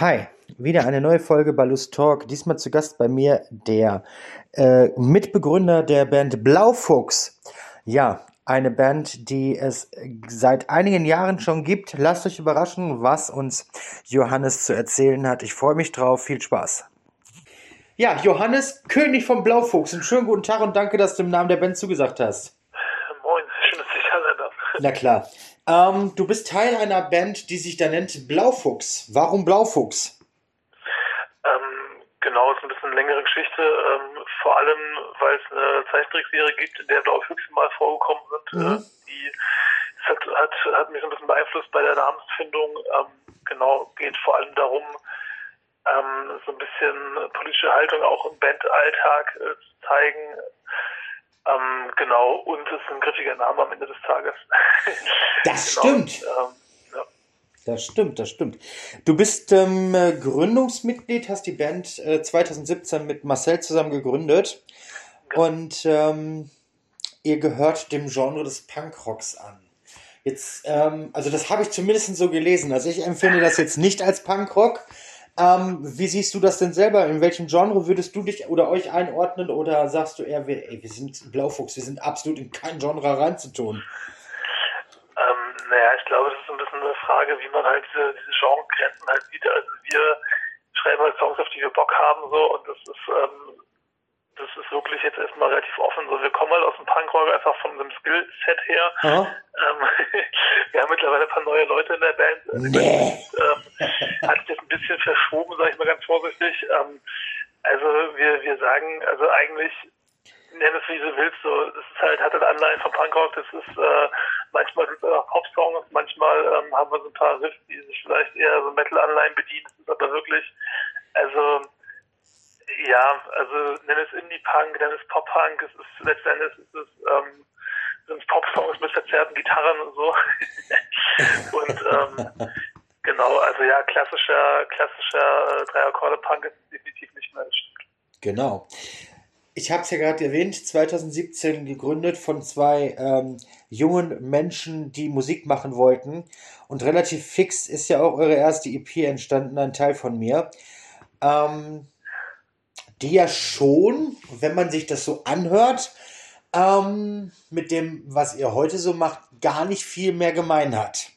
Hi, wieder eine neue Folge Ballus Talk. Diesmal zu Gast bei mir der äh, Mitbegründer der Band Blaufuchs. Ja, eine Band, die es seit einigen Jahren schon gibt. Lasst euch überraschen, was uns Johannes zu erzählen hat. Ich freue mich drauf. Viel Spaß. Ja, Johannes, König vom Blaufuchs. Einen schönen guten Tag und danke, dass du im Namen der Band zugesagt hast. Moin, schön, dass ich da. Na klar. Ähm, du bist Teil einer Band, die sich da nennt Blaufuchs. Warum Blaufuchs? Ähm, genau, ist ein bisschen eine längere Geschichte. Ähm, vor allem, weil es eine Zeichentrickserie gibt, in der Blaufüchse mal vorgekommen sind. Mhm. Äh, die hat, hat, hat, mich so ein bisschen beeinflusst bei der Namensfindung. Ähm, genau, geht vor allem darum, ähm, so ein bisschen politische Haltung auch im Bandalltag äh, zu zeigen genau, und es ist ein griffiger Name am Ende des Tages. Das genau, stimmt. Ähm, ja. Das stimmt, das stimmt. Du bist ähm, Gründungsmitglied, hast die Band äh, 2017 mit Marcel zusammen gegründet. Genau. Und ähm, ihr gehört dem Genre des Punkrocks an. Jetzt, ähm, also das habe ich zumindest so gelesen. Also ich empfinde das jetzt nicht als Punkrock, ähm, wie siehst du das denn selber? In welchem Genre würdest du dich oder euch einordnen? Oder sagst du eher, ey, wir sind Blaufuchs, wir sind absolut in kein Genre reinzutun? Ähm, naja, ich glaube, das ist ein bisschen eine Frage, wie man halt diese, diese Genregrenzen halt sieht. Also wir schreiben halt Songs, auf die wir Bock haben, so, und das ist, ähm, das ist wirklich jetzt erstmal relativ offen. So, wir kommen halt aus dem Punkrock einfach von einem Skillset her. Ähm, wir haben mittlerweile ein paar neue Leute in der Band. Nee. Ähm, hat sich jetzt ein bisschen verschoben, sage ich mal ganz vorsichtig. Ähm, also wir, wir sagen, also eigentlich nenn es wie du willst, so, das ist halt, hat halt Anleihen von Punkrock, das ist, äh, manchmal es auch Pop-Songs, manchmal ähm, haben wir so ein paar Riffs, die sich vielleicht eher so Metal-Anleihen bedienen, das ist aber wirklich, also, ja, also nenn es Indie-Punk, nenn es Pop-Punk, es ist letztendlich es, ähm, sind Pop-Songs mit verzerrten Gitarren und so. und ähm, genau, also ja, klassischer, klassischer äh, Drei-Akkorde-Punk ist definitiv nicht mehr, das. Genau. Ich habe es ja gerade erwähnt, 2017 gegründet von zwei ähm, jungen Menschen, die Musik machen wollten. Und relativ fix ist ja auch eure erste EP entstanden, ein Teil von mir. Ähm, die ja schon, wenn man sich das so anhört, ähm, mit dem, was ihr heute so macht, gar nicht viel mehr gemein hat.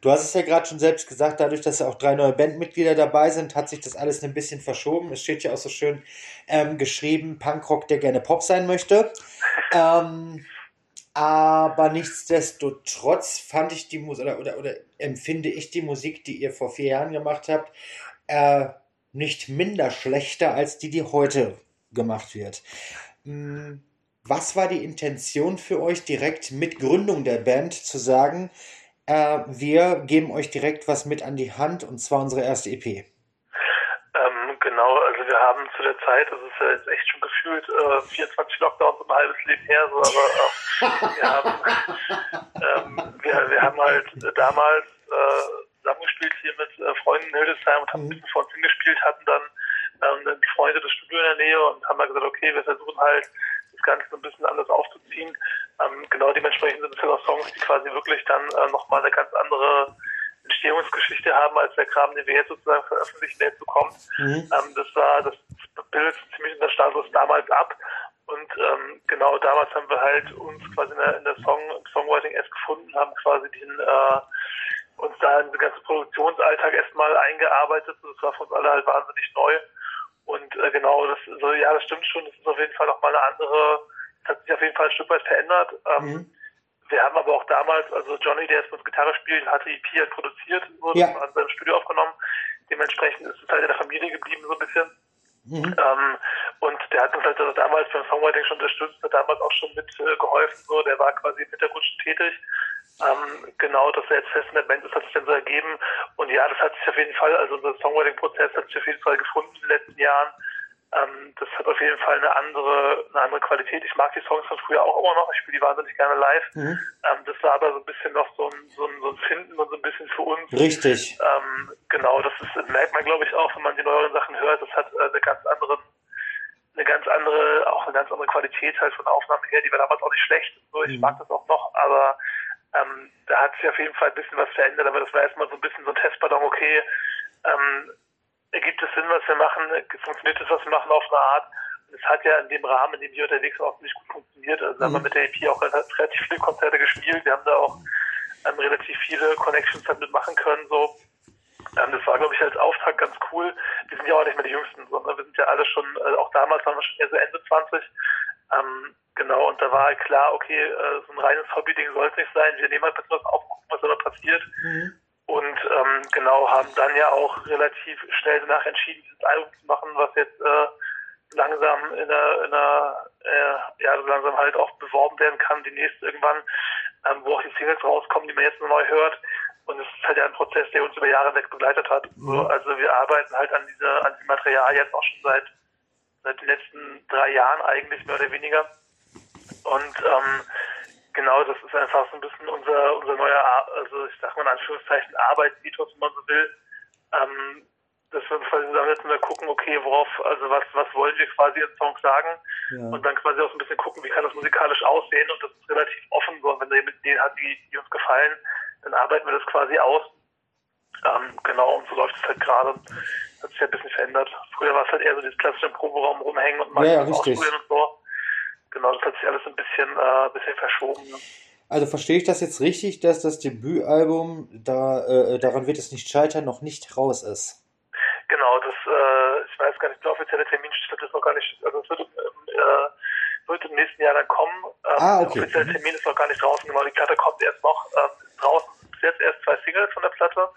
Du hast es ja gerade schon selbst gesagt, dadurch, dass ja auch drei neue Bandmitglieder dabei sind, hat sich das alles ein bisschen verschoben. Es steht ja auch so schön ähm, geschrieben, Punkrock, der gerne Pop sein möchte. Ähm, aber nichtsdestotrotz fand ich die Musik oder, oder, oder empfinde ich die Musik, die ihr vor vier Jahren gemacht habt, äh, nicht minder schlechter als die, die heute gemacht wird. Hm, was war die Intention für euch direkt mit Gründung der Band zu sagen, äh, wir geben euch direkt was mit an die Hand und zwar unsere erste EP? Ähm, genau, also wir haben zu der Zeit, das ist ja jetzt echt schon gefühlt äh, 24 Lockdowns und ein halbes Leben her, so, aber äh, wir, haben, ähm, wir, wir haben halt damals äh, zusammengespielt hier mit äh, Freunden in Hildesheim und haben mhm. ein bisschen vor uns hingespielt, hatten dann ähm, die Freunde des Studios in der Nähe und haben dann gesagt, okay, wir versuchen halt das Ganze ein bisschen anders aufzuziehen. Ähm, genau dementsprechend sind es halt auch Songs, die quasi wirklich dann äh, nochmal eine ganz andere Entstehungsgeschichte haben, als der Kram, den wir jetzt sozusagen veröffentlichen, der jetzt so kommt. Mhm. Ähm, das war, das bildet ziemlich in der Status damals ab. Und ähm, genau damals haben wir halt uns quasi in der, in der Song, Songwriting erst gefunden, haben quasi den äh, uns da in den ganzen Produktionsalltag erstmal eingearbeitet. Das war für uns alle halt wahnsinnig neu. Und äh, genau, das so, ja, das stimmt schon, das ist auf jeden Fall nochmal eine andere, das hat sich auf jeden Fall ein Stück weit verändert. Ähm, mhm. Wir haben aber auch damals, also Johnny, der jetzt mit Gitarre spielt, hatte EP halt produziert, wurde ja. an seinem Studio aufgenommen. Dementsprechend ist es halt in der Familie geblieben, so ein bisschen. Mhm. Ähm, und der hat uns halt also damals beim Songwriting schon unterstützt, hat damals auch schon mit äh, geholfen, so, der war quasi im Hintergrund schon tätig. Ähm, genau, dass er jetzt fest in der Band ist, hat sich dann so ergeben. Und ja, das hat sich auf jeden Fall, also unser Songwriting-Prozess hat sich auf jeden Fall gefunden in den letzten Jahren. Ähm, das hat auf jeden Fall eine andere, eine andere Qualität. Ich mag die Songs von früher auch immer noch. Ich spiele die wahnsinnig gerne live. Mhm. Ähm, das war aber so ein bisschen noch so ein, so ein, so ein Finden und so ein bisschen für uns. Richtig. Ähm, genau, das ist, merkt man, glaube ich, auch, wenn man die neueren Sachen hört. Das hat äh, eine ganz andere, eine ganz andere, auch eine ganz andere Qualität halt von der Aufnahme her. Die war damals auch nicht schlecht. So, ich mhm. mag das auch noch, aber ähm, da hat sich auf jeden Fall ein bisschen was verändert, aber das war erstmal so ein bisschen so ein Testballon, okay, ähm, es Sinn, was wir machen? Funktioniert das, was wir machen, auf eine Art? Und es hat ja in dem Rahmen, in dem wir unterwegs waren, auch nicht gut funktioniert. Also mhm. haben wir mit der EP auch relativ viele Konzerte gespielt. Wir haben da auch ähm, relativ viele Connections damit machen können. So. Ähm, das war, glaube ich, als Auftakt ganz cool. Wir sind ja auch nicht mehr die Jüngsten, sondern wir sind ja alle schon, äh, auch damals waren wir schon eher so Ende 20. Ähm, genau, und da war halt klar, okay, äh, so ein reines Hobby-Ding soll es nicht sein. Wir nehmen halt ein bisschen was auf, gucken, was da passiert. Mhm. Und ähm, genau, haben dann ja auch relativ schnell danach entschieden, dieses Album zu machen, was jetzt äh, langsam in der, in der äh, ja, langsam halt auch beworben werden kann, demnächst irgendwann, ähm, wo auch die Singles rauskommen, die man jetzt neu hört. Und es ist halt ja ein Prozess, der uns über Jahre weg begleitet hat. Mhm. So, also wir arbeiten halt an dieser, an diesem Material jetzt auch schon seit seit den letzten drei Jahren eigentlich mehr oder weniger. Und ähm, genau, das ist einfach so ein bisschen unser unser neuer, also ich sag mal in Anführungszeichen Arbeitsethos, wenn man so will. Ähm, dass wir uns quasi zusammensetzen und gucken, okay, worauf, also was, was wollen wir quasi in Songs sagen ja. und dann quasi auch so ein bisschen gucken, wie kann das musikalisch aussehen und das ist relativ offen so, wenn ihr mit denen hat, die, die uns gefallen, dann arbeiten wir das quasi aus. Ähm, genau, und so läuft es halt gerade hat sich ja ein bisschen verändert. Früher war es halt eher so dieses klassische im Proberaum rumhängen und mal ja, ja, richtig. und so. Genau, das hat sich alles ein bisschen, äh, bisschen verschoben. Ne? Also verstehe ich das jetzt richtig, dass das Debütalbum, da, äh, daran wird es nicht scheitern, noch nicht raus ist? Genau, das, äh, ich weiß gar nicht, der offizielle Termin steht das noch gar nicht, also es wird, äh, wird im nächsten Jahr dann kommen. Ähm, ah, okay. Der offizielle mhm. Termin ist noch gar nicht draußen, genau, die Platte kommt erst noch. Ähm, draußen bis jetzt erst zwei Singles von der Platte.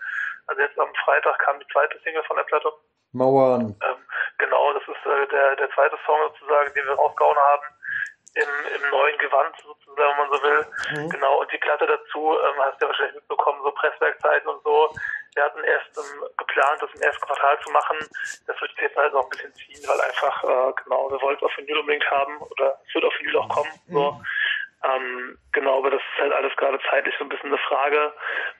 Also jetzt am Freitag kam die zweite Single von der Platte. Mauern. Ähm, genau, das ist äh, der, der zweite Song sozusagen, den wir rausgehauen haben. Im, im neuen Gewand sozusagen, wenn man so will. Mhm. Genau, und die Platte dazu, ähm, hast du ja wahrscheinlich mitbekommen, so Presswerkzeiten und so. Wir hatten erst ähm, geplant, das im ersten Quartal zu machen. Das wird jetzt halt noch ein bisschen ziehen, weil einfach, äh, genau, wir wollten es auf Vinyl unbedingt haben oder es wird auf Vinyl auch kommen. So. Mhm. Ähm, genau, aber das ist halt alles gerade zeitlich so ein bisschen eine Frage.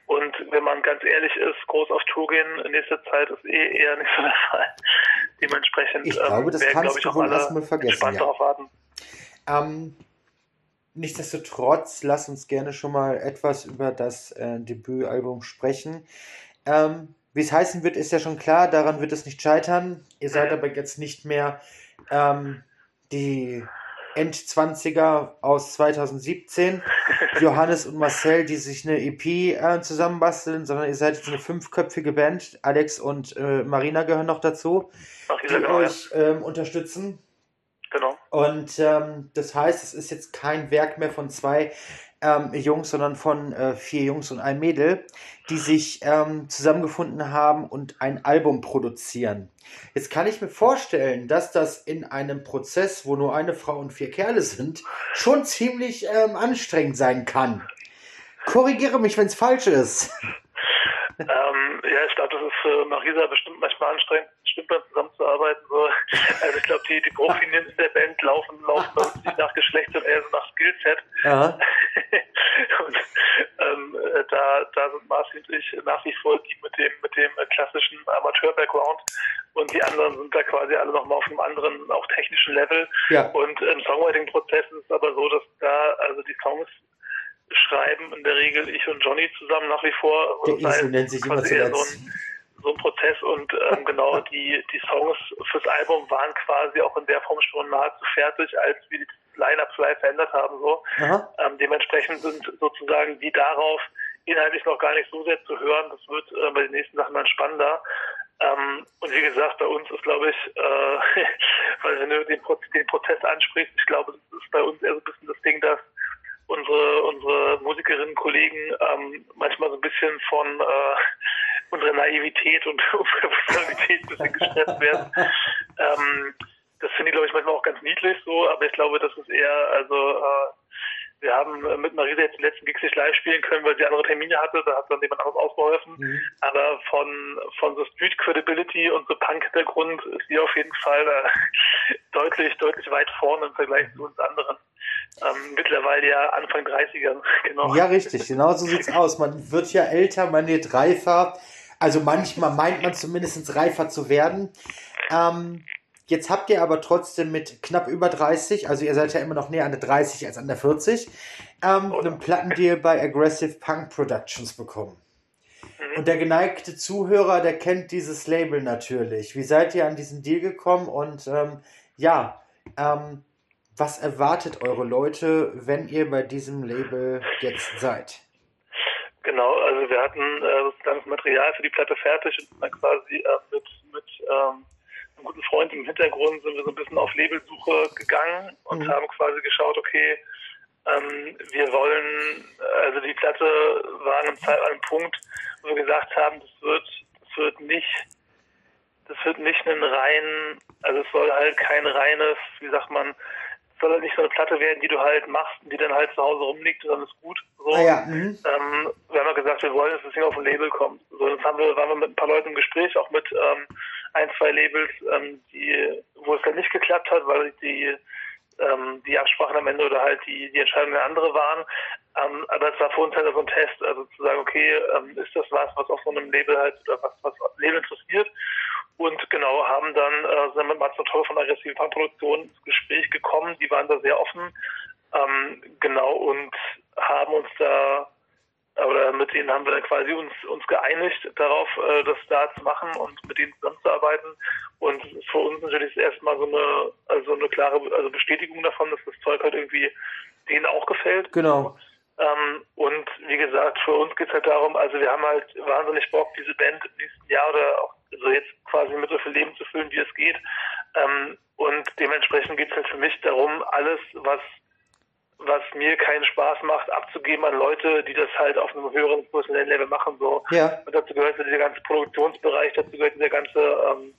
Und wenn man ganz ehrlich ist, groß auf Tour gehen in nächster Zeit ist eh eher nicht so der Fall. Dementsprechend ich glaube, das werden, kannst glaube ich, du wohl erstmal vergessen. Ja. darauf warten. Ähm, nichtsdestotrotz, lass uns gerne schon mal etwas über das äh, Debütalbum sprechen. Ähm, wie es heißen wird, ist ja schon klar, daran wird es nicht scheitern. Ihr seid aber jetzt nicht mehr ähm, die Endzwanziger aus 2017, Johannes und Marcel, die sich eine EP äh, zusammenbasteln, sondern ihr seid jetzt eine fünfköpfige Band. Alex und äh, Marina gehören noch dazu, Ach, die euch ähm, unterstützen. Und ähm, das heißt, es ist jetzt kein Werk mehr von zwei ähm, Jungs, sondern von äh, vier Jungs und einem Mädel, die sich ähm, zusammengefunden haben und ein Album produzieren. Jetzt kann ich mir vorstellen, dass das in einem Prozess, wo nur eine Frau und vier Kerle sind, schon ziemlich ähm, anstrengend sein kann. Korrigiere mich, wenn es falsch ist. Ähm, ja, ich glaube, das ist für Marisa bestimmt manchmal anstrengend, bestimmt dann zusammenzuarbeiten. So. Also ich glaube, die, die Bruchlinien in der Band laufen, laufen nicht nach Geschlecht, sondern eher so nach Skillset. Ja. und ähm, da, da sind Marci und ich nach wie vor die mit dem, mit dem klassischen Amateur-Background und die anderen sind da quasi alle nochmal auf einem anderen, auch technischen Level. Ja. Und im Songwriting-Prozess ist es aber so, dass da also die Songs schreiben in der Regel ich und Johnny zusammen nach wie vor. Der Isel nennt sich immer zuletzt. So ein, so ein Prozess und ähm, genau die, die Songs fürs Album waren quasi auch in der Form schon nahezu fertig, als wir die Line-Ups live verändert haben. So. Ähm, dementsprechend sind sozusagen die darauf inhaltlich noch gar nicht so sehr zu hören. Das wird äh, bei den nächsten Sachen dann spannender. Ähm, und wie gesagt, bei uns ist, glaube ich, äh, weil wenn du den, Pro den Prozess ansprichst, ich glaube, das ist bei uns eher so ein bisschen das Ding, dass unsere, unsere Musikerinnen, Kollegen ähm, manchmal so ein bisschen von äh, unserer Naivität und Professionalität ein bisschen gestresst werden. ähm, das finde ich, glaube ich, manchmal auch ganz niedlich so, aber ich glaube, das ist eher, also äh, wir haben mit Marisa jetzt die letzten Gigs nicht live spielen können, weil sie andere Termine hatte, da hat dann jemand anderes ausgeholfen. Mhm. Aber von, von so Street Credibility und so Punk-Hintergrund ist sie auf jeden Fall äh, deutlich, deutlich weit vorne im Vergleich zu uns anderen. Ähm, mittlerweile ja Anfang 30er, genau. Ja, richtig, genau so sieht's aus. Man wird ja älter, man wird reifer. Also manchmal meint man zumindest reifer zu werden. Ähm, jetzt habt ihr aber trotzdem mit knapp über 30, also ihr seid ja immer noch näher an der 30 als an der 40, ähm, einen Plattendeal bei Aggressive Punk Productions bekommen. Mhm. Und der geneigte Zuhörer, der kennt dieses Label natürlich. Wie seid ihr an diesen Deal gekommen? Und ähm, ja, ähm, was erwartet eure Leute, wenn ihr bei diesem Label jetzt seid? Genau, also wir hatten äh, sozusagen das Material für die Platte fertig und dann quasi äh, mit, mit ähm, einem guten Freund im Hintergrund sind wir so ein bisschen auf Labelsuche gegangen und mhm. haben quasi geschaut, okay, ähm, wir wollen, also die Platte war an einem, an einem Punkt, wo wir gesagt haben, das wird, das wird nicht, das wird nicht ein rein, also es soll halt kein reines, wie sagt man, soll halt nicht so eine Platte werden, die du halt machst und die dann halt zu Hause rumliegt und dann ist gut. So. Ah, ja. mhm. ähm, wir haben ja gesagt, wir wollen, dass das Ding auf ein Label kommt. So, jetzt haben wir, waren wir mit ein paar Leuten im Gespräch, auch mit ähm, ein, zwei Labels, ähm, die, wo es dann nicht geklappt hat, weil die ähm, die Absprachen am Ende oder halt die, die Entscheidungen andere waren. Ähm, aber es war für uns halt so ein Test, also zu sagen, okay, ähm, ist das was, was auf so einem Label halt oder was, was Label interessiert? Und genau, haben dann, äh, sind mit und Toll von aggressiven Fangproduktion ins Gespräch gekommen, die waren da sehr offen, ähm, genau, und haben uns da oder mit denen haben wir dann quasi uns, uns geeinigt darauf, äh, das da zu machen und mit denen zusammenzuarbeiten. Und für uns natürlich ist erstmal so eine, also eine klare also Bestätigung davon, dass das Zeug halt irgendwie denen auch gefällt. Genau. Ähm, und wie gesagt, für uns geht es halt darum, also wir haben halt wahnsinnig Bock, diese Band im nächsten Jahr oder auch so jetzt quasi mit so viel Leben zu füllen, wie es geht. Ähm, und dementsprechend geht es halt für mich darum, alles, was was mir keinen Spaß macht, abzugeben an Leute, die das halt auf einem höheren professionellen Level machen. So. Ja. Und dazu gehört dieser ganze Produktionsbereich, dazu gehört der ganze ähm,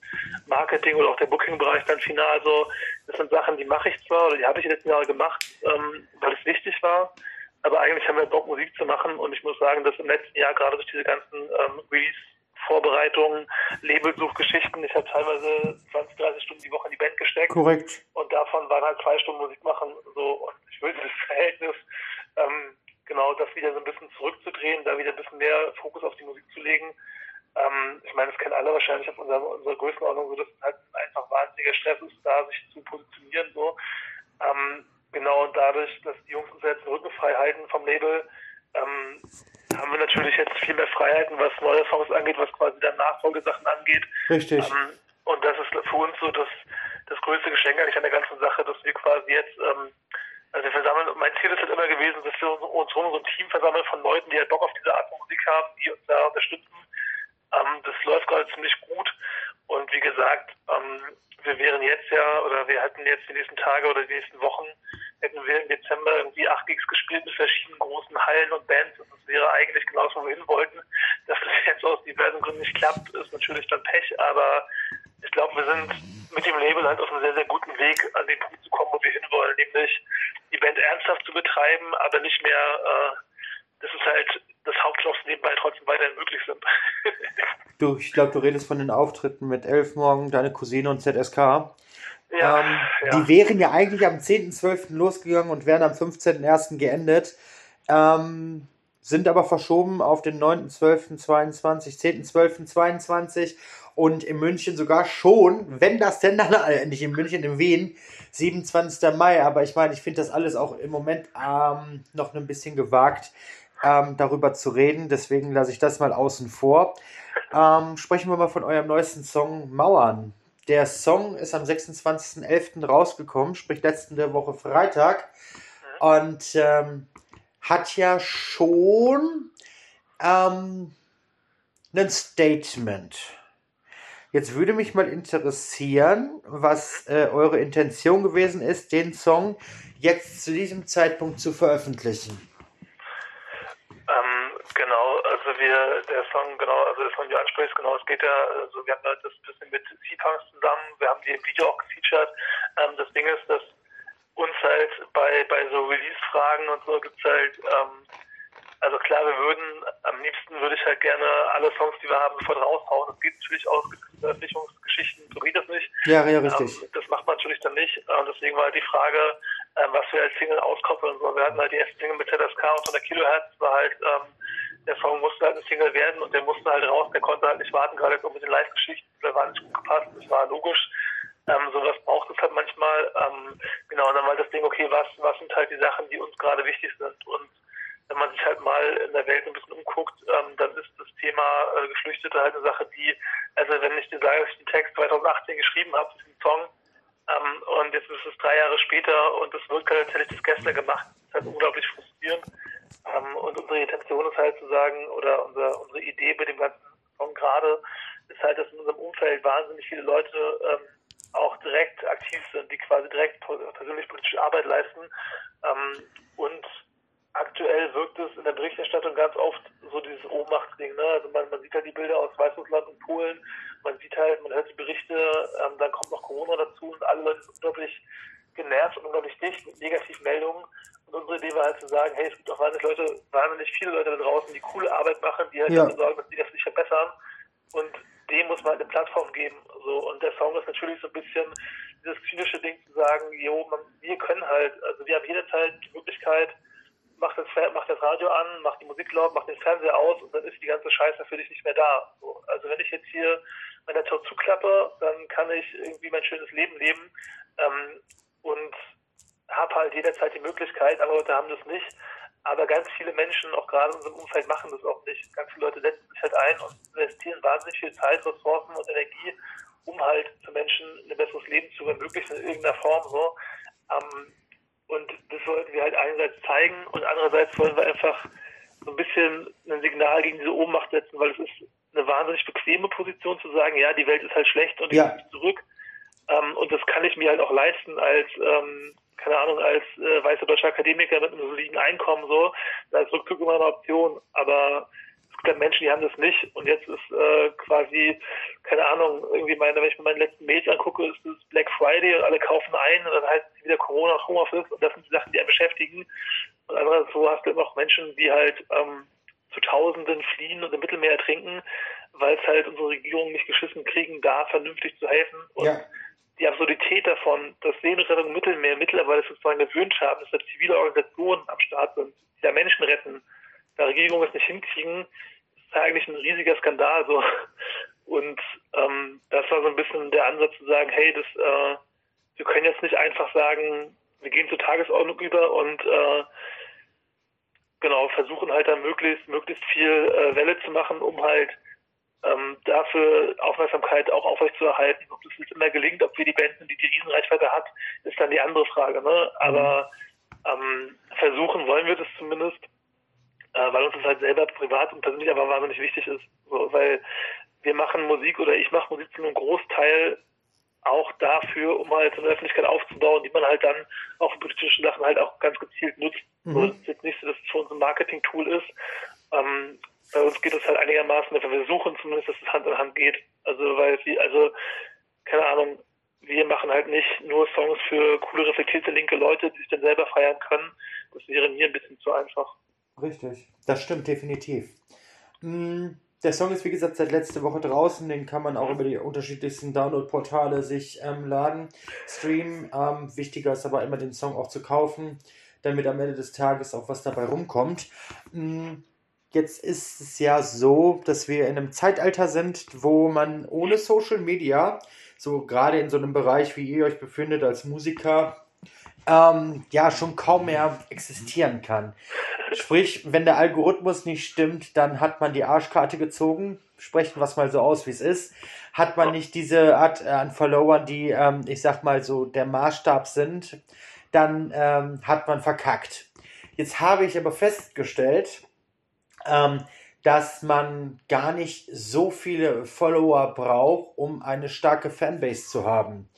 Marketing oder auch der Booking-Bereich dann final. So. Das sind Sachen, die mache ich zwar oder die habe ich in den letzten Jahren gemacht, ähm, weil es wichtig war. Aber eigentlich haben wir Bock, Musik zu machen. Und ich muss sagen, dass im letzten Jahr gerade durch diese ganzen ähm, Release Vorbereitungen, Labelsuchgeschichten. Ich habe teilweise 20, 30 Stunden die Woche in die Band gesteckt. Korrekt. Und davon waren halt zwei Stunden Musik machen. So. Und ich würde das Verhältnis, ähm, genau das wieder so ein bisschen zurückzudrehen, da wieder ein bisschen mehr Fokus auf die Musik zu legen. Ähm, ich meine, das kennen alle wahrscheinlich auf unserer, unserer Größenordnung, so dass es halt einfach wahnsinniger Stress ist, da sich zu positionieren. So. Ähm, genau, und dadurch, dass die Jungs uns jetzt den Rücken frei halten vom Label, ähm, haben wir natürlich jetzt viel mehr Freiheiten, was neue Songs angeht, was quasi dann Nachfolgesachen angeht. Richtig. Ähm, und das ist für uns so das, das größte Geschenk eigentlich an der ganzen Sache, dass wir quasi jetzt, ähm, also wir versammeln, mein Ziel ist halt immer gewesen, dass wir uns, uns rum so ein Team versammeln von Leuten, die halt Bock auf diese Art von Musik haben, die uns da unterstützen. Ähm, das läuft gerade ziemlich gut. Und wie gesagt, ähm, wir wären jetzt ja, oder wir hätten jetzt die nächsten Tage oder die nächsten Wochen, hätten wir im Dezember irgendwie acht Gigs gespielt mit verschiedenen großen Hallen und Bands. Und das wäre eigentlich genau so, wo wir hin wollten. Dass das jetzt aus diversen Gründen nicht klappt, ist natürlich dann Pech. Aber ich glaube, wir sind mit dem Label halt auf einem sehr, sehr guten Weg, an den Punkt zu kommen, wo wir hinwollen. Nämlich die Band ernsthaft zu betreiben, aber nicht mehr, äh, das ist halt das Hauptschloss nebenbei trotzdem weiterhin möglich sind. du, ich glaube, du redest von den Auftritten mit Elf morgen, deine Cousine und ZSK. Ja, ähm, ja. Die wären ja eigentlich am 10.12. losgegangen und wären am 15.01. geendet. Ähm, sind aber verschoben auf den 9.12.22, 10.12.22 und in München sogar schon, wenn das denn dann, äh, nicht in München, in Wien, 27. Mai. Aber ich meine, ich finde das alles auch im Moment ähm, noch ein bisschen gewagt, ähm, darüber zu reden. Deswegen lasse ich das mal außen vor. Ähm, sprechen wir mal von eurem neuesten Song Mauern. Der Song ist am 26.11. rausgekommen, sprich letzte Woche Freitag. Und ähm, hat ja schon ähm, ein Statement. Jetzt würde mich mal interessieren, was äh, eure Intention gewesen ist, den Song jetzt zu diesem Zeitpunkt zu veröffentlichen. Ähm, genau, also wir, der Song, genau, also das Song, du ansprichst, genau, es geht ja, also wir haben halt das bisschen mit Seapunks zusammen, wir haben die im Video auch gefeatured. Ähm, das Ding ist, dass uns halt bei, bei so Release-Fragen und so gibt's halt, ähm, also klar, wir würden, am liebsten würde ich halt gerne alle Songs, die wir haben, sofort raushauen. Das geht natürlich aus Veröffentlichungsgeschichten, so geht das nicht. Ja, ja, richtig. Ähm, das macht man natürlich dann nicht. Und deswegen war halt die Frage, ähm, was wir als Single auskoppeln sollen. Wir hatten halt die erste Single mit ZSK und 100 Kilohertz, war halt, ähm, der Song musste halt ein Single werden und der musste halt raus, der konnte halt nicht warten, gerade jetzt auch mit den Live-Geschichten, der war nicht gut gepasst, das war logisch. Ähm, sowas braucht es halt manchmal. Ähm, genau, und dann war das Ding, okay, was, was sind halt die Sachen, die uns gerade wichtig sind? Und wenn man sich halt mal in der Welt ein bisschen umguckt, ähm, dann ist das Thema äh, Geflüchtete halt eine Sache, die, also wenn ich dir sage, dass ich den Text 2018 geschrieben habe, diesen Song, ähm, und jetzt ist es drei Jahre später und es wirkt halt, hätte ich das gestern gemacht. Das ist halt unglaublich frustrierend. Ähm, und unsere Intention ist halt zu sagen, oder unser, unsere Idee bei dem ganzen Song gerade, ist halt, dass in unserem Umfeld wahnsinnig viele Leute ähm, auch direkt aktiv sind, die quasi direkt persönlich politische Arbeit leisten. Ähm, und aktuell wirkt es in der Berichterstattung ganz oft so dieses Ohnmachtsding. Ne? Also man, man sieht halt die Bilder aus Weißrussland und Polen, man sieht halt, man hört die Berichte, ähm, dann kommt noch Corona dazu und alle Leute sind unglaublich genervt und unglaublich dicht mit Negativmeldungen. Und unsere Idee war halt zu sagen, hey, es gibt auch wahnsinnig Leute, wahnsinnig viele Leute da draußen, die coole Arbeit machen, die halt ja. dafür sorgen, dass die das nicht verbessern. Und dem muss man halt eine Plattform geben. So. Und der Song ist natürlich so ein bisschen dieses zynische Ding zu sagen, jo, man, wir können halt, also wir haben jederzeit die Möglichkeit, mach das, mach das Radio an, mach die Musik laut, mach den Fernseher aus und dann ist die ganze Scheiße für dich nicht mehr da. So. Also wenn ich jetzt hier meine Tür zuklappe, dann kann ich irgendwie mein schönes Leben leben ähm, und habe halt jederzeit die Möglichkeit, aber Leute haben das nicht. Aber ganz viele Menschen, auch gerade in unserem Umfeld, machen das auch nicht. Ganz viele Leute setzen sich halt ein und investieren wahnsinnig viel Zeit, Ressourcen und Energie, um halt für Menschen ein besseres Leben zu ermöglichen in irgendeiner Form. So. Ähm, und wollten wir halt einerseits zeigen und andererseits wollen wir einfach so ein bisschen ein Signal gegen diese Ohnmacht setzen, weil es ist eine wahnsinnig bequeme Position zu sagen, ja, die Welt ist halt schlecht und ich ja. bin zurück. Ähm, und das kann ich mir halt auch leisten als ähm, keine Ahnung, als äh, weißer deutscher Akademiker mit einem soliden Einkommen so, da ist Rückzug immer eine Option, aber es halt Menschen, die haben das nicht und jetzt ist äh, quasi, keine Ahnung, irgendwie meine, wenn ich mir meine letzten Mails angucke, ist es Black Friday und alle kaufen ein und dann heißt es wieder Corona und Homeoffice und das sind die Sachen, die einen beschäftigen. Und andererseits so hast du immer noch Menschen, die halt ähm, zu Tausenden fliehen und im Mittelmeer ertrinken, weil es halt unsere Regierungen nicht geschissen kriegen, da vernünftig zu helfen. Und ja die Absurdität davon, dass Seenotrettung im Mittelmeer mittlerweile sozusagen gewöhnt haben, dass da zivile Organisationen am Start sind, die da Menschen retten, da Regierungen es nicht hinkriegen, eigentlich ein riesiger Skandal. So. Und ähm, das war so ein bisschen der Ansatz zu sagen, hey, das, äh, wir können jetzt nicht einfach sagen, wir gehen zur Tagesordnung über und äh, genau versuchen halt dann möglichst möglichst viel äh, Welle zu machen, um halt ähm, dafür Aufmerksamkeit auch aufrechtzuerhalten. Ob das jetzt immer gelingt, ob wir die Band die die Riesenreichweite hat, ist dann die andere Frage. Ne? Aber ähm, versuchen wollen wir das zumindest, äh, weil uns das halt selber privat und persönlich aber wahnsinnig wichtig ist. So, weil wir machen Musik oder ich mache Musik zu einem Großteil auch dafür, um halt eine Öffentlichkeit aufzubauen, die man halt dann auch für politische Sachen halt auch ganz gezielt nutzt. Mhm. So, das ist jetzt nicht so, dass es für uns ein Marketing-Tool ist, ähm, bei uns geht es halt einigermaßen, wir versuchen zumindest, dass es Hand in Hand geht. Also, weil sie, also, keine Ahnung, wir machen halt nicht nur Songs für coole, reflektierte linke Leute, die sich dann selber feiern können. Das wäre mir ein bisschen zu einfach. Richtig, das stimmt definitiv. Mm, der Song ist wie gesagt seit letzter Woche draußen, den kann man auch über die unterschiedlichsten Download-Portale sich ähm, laden, streamen. Ähm, wichtiger ist aber immer den Song auch zu kaufen, damit am Ende des Tages auch was dabei rumkommt. Mm, Jetzt ist es ja so, dass wir in einem Zeitalter sind, wo man ohne Social Media, so gerade in so einem Bereich, wie ihr euch befindet als Musiker, ähm, ja schon kaum mehr existieren kann. Sprich, wenn der Algorithmus nicht stimmt, dann hat man die Arschkarte gezogen. Sprechen wir es mal so aus, wie es ist. Hat man nicht diese Art äh, an Followern, die, ähm, ich sag mal so, der Maßstab sind, dann ähm, hat man verkackt. Jetzt habe ich aber festgestellt, ähm, dass man gar nicht so viele Follower braucht, um eine starke Fanbase zu haben.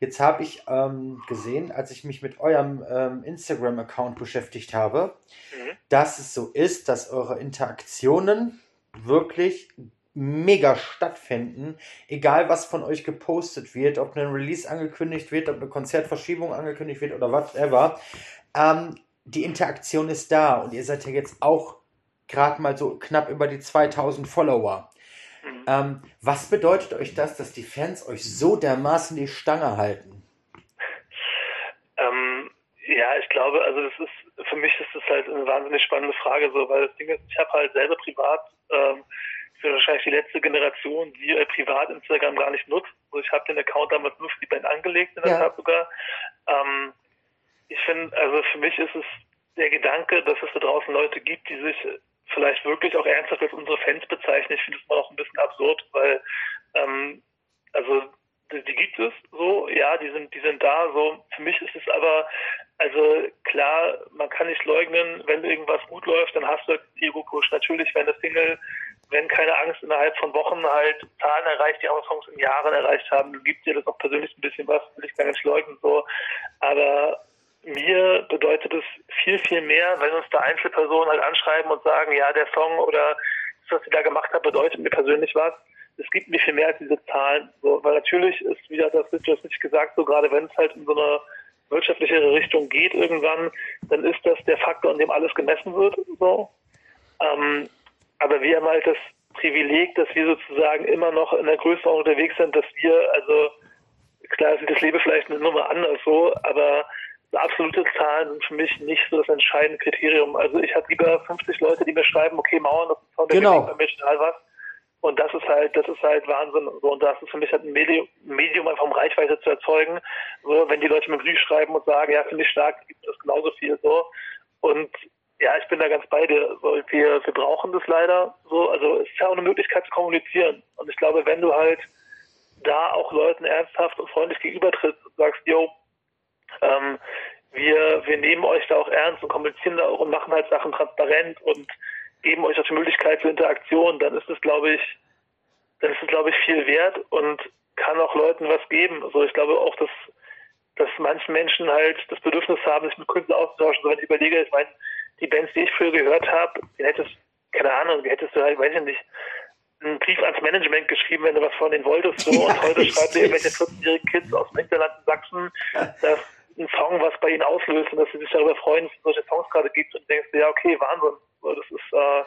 Jetzt habe ich ähm, gesehen, als ich mich mit eurem ähm, Instagram-Account beschäftigt habe, mhm. dass es so ist, dass eure Interaktionen wirklich mega stattfinden, egal was von euch gepostet wird, ob ein Release angekündigt wird, ob eine Konzertverschiebung angekündigt wird oder whatever. Ähm, die Interaktion ist da und ihr seid ja jetzt auch gerade mal so knapp über die 2000 Follower. Mhm. Ähm, was bedeutet euch das, dass die Fans euch so dermaßen die Stange halten? Ähm, ja, ich glaube, also das ist für mich ist das halt eine wahnsinnig spannende Frage, so, weil das Ding ist, ich habe halt selber privat, ähm, ich bin wahrscheinlich die letzte Generation, die äh, privat Instagram gar nicht nutzt. Also ich habe den Account damals nur für die Band angelegt, in der ja. Tat sogar. Ähm, ich finde, also für mich ist es der Gedanke, dass es da draußen Leute gibt, die sich vielleicht wirklich auch ernsthaft als unsere Fans bezeichnen. Ich finde es auch ein bisschen absurd, weil ähm, also die, gibt es so, ja, die sind, die sind da. So für mich ist es aber also klar, man kann nicht leugnen, wenn irgendwas gut läuft, dann hast du Ego-Push. Natürlich, wenn das Single, wenn keine Angst innerhalb von Wochen halt Zahlen erreicht, die andere Songs in Jahren erreicht haben, gibt dir das auch persönlich ein bisschen was, will ich gar nicht leugnen so. Aber mir bedeutet es viel, viel mehr, wenn uns da Einzelpersonen halt anschreiben und sagen, ja, der Song oder das, was sie da gemacht hat, bedeutet mir persönlich was. Es gibt mir viel mehr als diese Zahlen. So, weil natürlich ist, wieder das, du nicht gesagt, so gerade wenn es halt in so einer wirtschaftlichere Richtung geht irgendwann, dann ist das der Faktor, an dem alles gemessen wird. So. Ähm, aber wir haben halt das Privileg, dass wir sozusagen immer noch in der Größenordnung unterwegs sind, dass wir, also klar sieht das Leben vielleicht eine Nummer anders so, aber absolute Zahlen sind für mich nicht so das entscheidende Kriterium. Also ich habe lieber 50 Leute, die mir schreiben, okay, Mauern, das ist genau. bei mir total was. Und das ist halt, das ist halt Wahnsinn. So, und das ist für mich halt ein Medium, Medium einfach um Reichweite zu erzeugen. So, wenn die Leute mir Brief schreiben und sagen, ja, finde ich stark, gibt es genauso viel so. Und ja, ich bin da ganz bei dir. So, wir, wir brauchen das leider so. Also es ist ja auch eine Möglichkeit zu kommunizieren. Und ich glaube, wenn du halt da auch Leuten ernsthaft und freundlich gegenübertrittst und sagst, yo, ähm, wir, wir nehmen euch da auch ernst und kommunizieren da auch und machen halt Sachen transparent und geben euch auch die Möglichkeit zur Interaktion, dann ist es, glaube ich, dann ist es, glaube ich, viel wert und kann auch Leuten was geben. Also ich glaube auch, dass, dass manche Menschen halt das Bedürfnis haben, sich mit Künstlern auszutauschen. So, wenn ich überlege, ich meine, die Bands, die ich früher gehört habe, die hättest, keine Ahnung, die hättest du halt, weiß ich nicht, einen Brief ans Management geschrieben, wenn du was von denen wolltest. So. Und heute schreiben dir irgendwelche 14-jährigen Kids aus dem Hinterland in Sachsen, dass ein Song was bei ihnen auslöst und dass sie sich darüber freuen, dass es solche Songs gerade gibt und denkst du, ja, okay, Wahnsinn. Das ist äh,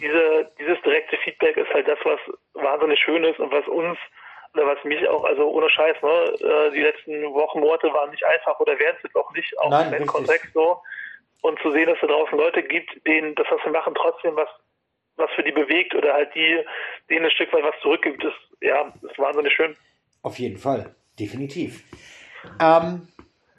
diese, dieses direkte Feedback ist halt das, was wahnsinnig schön ist und was uns oder was mich auch, also ohne Scheiß, ne, äh, die letzten Wochen, Monate waren nicht einfach oder werden es jetzt auch nicht, auch Nein, im Kontext so. Und zu sehen, dass es da draußen Leute gibt, denen das, was wir machen, trotzdem was, was für die bewegt oder halt die, denen ein Stück weit was zurückgibt, ist, ja, ist wahnsinnig schön. Auf jeden Fall, definitiv. Ähm,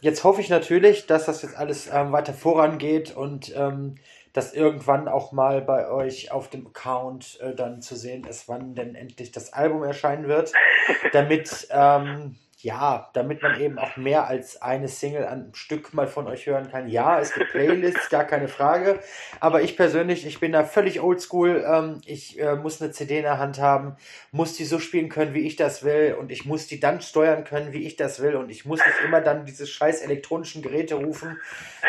jetzt hoffe ich natürlich, dass das jetzt alles ähm, weiter vorangeht und ähm, dass irgendwann auch mal bei euch auf dem Account äh, dann zu sehen ist, wann denn endlich das Album erscheinen wird, damit ähm, ja, damit man eben auch mehr als eine Single an Stück mal von euch hören kann. Ja, es gibt Playlists, gar keine Frage. Aber ich persönlich, ich bin da völlig oldschool. Ähm, ich äh, muss eine CD in der Hand haben, muss die so spielen können, wie ich das will. Und ich muss die dann steuern können, wie ich das will. Und ich muss nicht immer dann diese scheiß elektronischen Geräte rufen.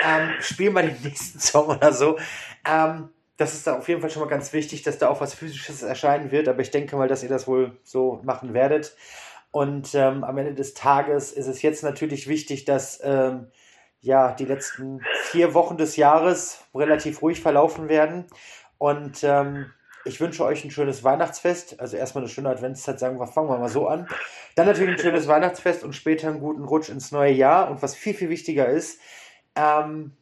Ähm, spiel mal den nächsten Song oder so. Ähm, das ist da auf jeden Fall schon mal ganz wichtig, dass da auch was Physisches erscheinen wird. Aber ich denke mal, dass ihr das wohl so machen werdet. Und ähm, am Ende des Tages ist es jetzt natürlich wichtig, dass ähm, ja die letzten vier Wochen des Jahres relativ ruhig verlaufen werden. Und ähm, ich wünsche euch ein schönes Weihnachtsfest. Also erstmal eine schöne Adventszeit, sagen wir, fangen wir mal so an. Dann natürlich ein schönes Weihnachtsfest und später einen guten Rutsch ins neue Jahr. Und was viel, viel wichtiger ist, ähm,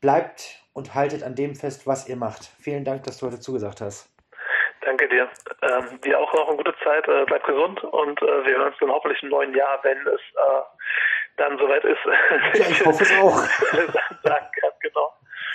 bleibt und haltet an dem fest, was ihr macht. Vielen Dank, dass du heute zugesagt hast. Danke dir. Ähm, dir auch noch eine gute Zeit. Äh, bleib gesund und äh, wir hören uns dann hoffentlich im neuen Jahr, wenn es äh, dann soweit ist. Ja, ich hoffe es auch. Danke, genau.